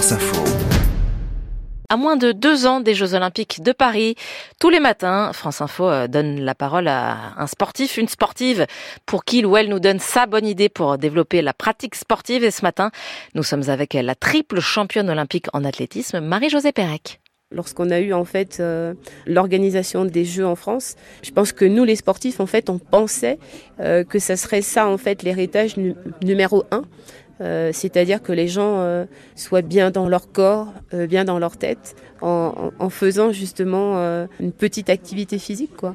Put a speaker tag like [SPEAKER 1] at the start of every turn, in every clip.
[SPEAKER 1] France Info.
[SPEAKER 2] À moins de deux ans des Jeux Olympiques de Paris, tous les matins, France Info euh, donne la parole à un sportif, une sportive, pour qu'il ou elle nous donne sa bonne idée pour développer la pratique sportive. Et ce matin, nous sommes avec la triple championne olympique en athlétisme, Marie-Josée Pérec.
[SPEAKER 3] Lorsqu'on a eu en fait euh, l'organisation des Jeux en France, je pense que nous les sportifs en fait on pensait euh, que ça serait ça en fait l'héritage numéro un. Euh, c'est-à-dire que les gens euh, soient bien dans leur corps, euh, bien dans leur tête, en, en faisant justement une petite activité physique, quoi.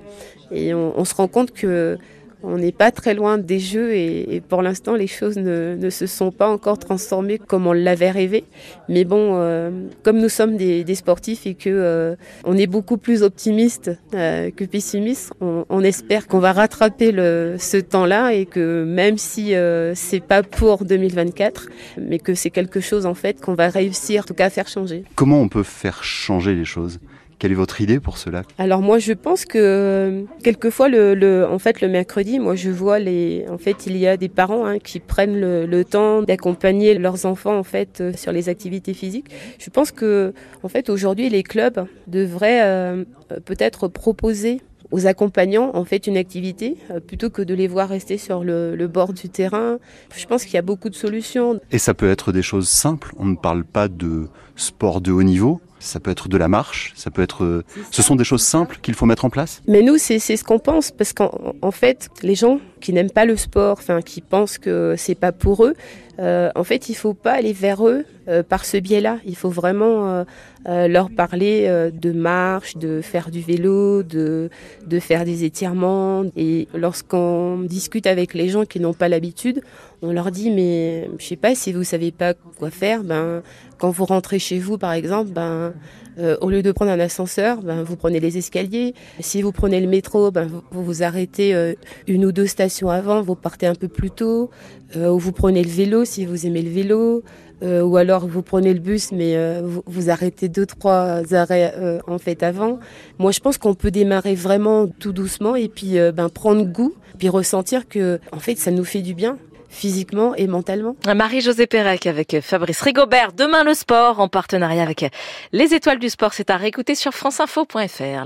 [SPEAKER 3] Et on, on se rend compte que on n'est pas très loin des jeux et, et pour l'instant les choses ne, ne, se sont pas encore transformées comme on l'avait rêvé. Mais bon, euh, comme nous sommes des, des, sportifs et que euh, on est beaucoup plus optimiste euh, que pessimiste, on, on espère qu'on va rattraper le, ce temps-là et que même si euh, c'est pas pour 2024, mais que c'est quelque chose en fait qu'on va réussir en tout cas à faire changer.
[SPEAKER 4] Comment on peut faire changer les choses? Quelle est votre idée pour cela?
[SPEAKER 3] Alors moi, je pense que quelquefois, le, le, en fait, le mercredi, moi, je vois les, en fait, il y a des parents hein, qui prennent le, le temps d'accompagner leurs enfants en fait euh, sur les activités physiques. Je pense que, en fait, aujourd'hui, les clubs devraient euh, peut-être proposer aux accompagnants en fait une activité euh, plutôt que de les voir rester sur le, le bord du terrain. Je pense qu'il y a beaucoup de solutions.
[SPEAKER 4] Et ça peut être des choses simples. On ne parle pas de sport de haut niveau ça peut être de la marche, ça peut être. Ce sont des choses simples qu'il faut mettre en place?
[SPEAKER 3] Mais nous, c'est ce qu'on pense parce qu'en en fait, les gens qui n'aiment pas le sport, enfin qui pensent que c'est pas pour eux, euh, en fait, il faut pas aller vers eux euh, par ce biais-là. Il faut vraiment euh, euh leur parler euh, de marche, de faire du vélo, de de faire des étirements. Et lorsqu'on discute avec les gens qui n'ont pas l'habitude, on leur dit mais je sais pas si vous savez pas quoi faire, ben quand vous rentrez chez vous par exemple, ben euh, au lieu de prendre un ascenseur, ben, vous prenez les escaliers. Si vous prenez le métro, ben, vous, vous arrêtez euh, une ou deux stations avant, vous partez un peu plus tôt. Euh, ou vous prenez le vélo si vous aimez le vélo. Euh, ou alors vous prenez le bus, mais euh, vous, vous, arrêtez deux trois arrêts euh, en fait avant. Moi, je pense qu'on peut démarrer vraiment tout doucement et puis ben prendre goût, puis ressentir que en fait ça nous fait du bien physiquement et mentalement.
[SPEAKER 2] Marie-Josée Pérec avec Fabrice Rigobert. Demain le sport en partenariat avec les étoiles du sport. C'est à réécouter sur franceinfo.fr.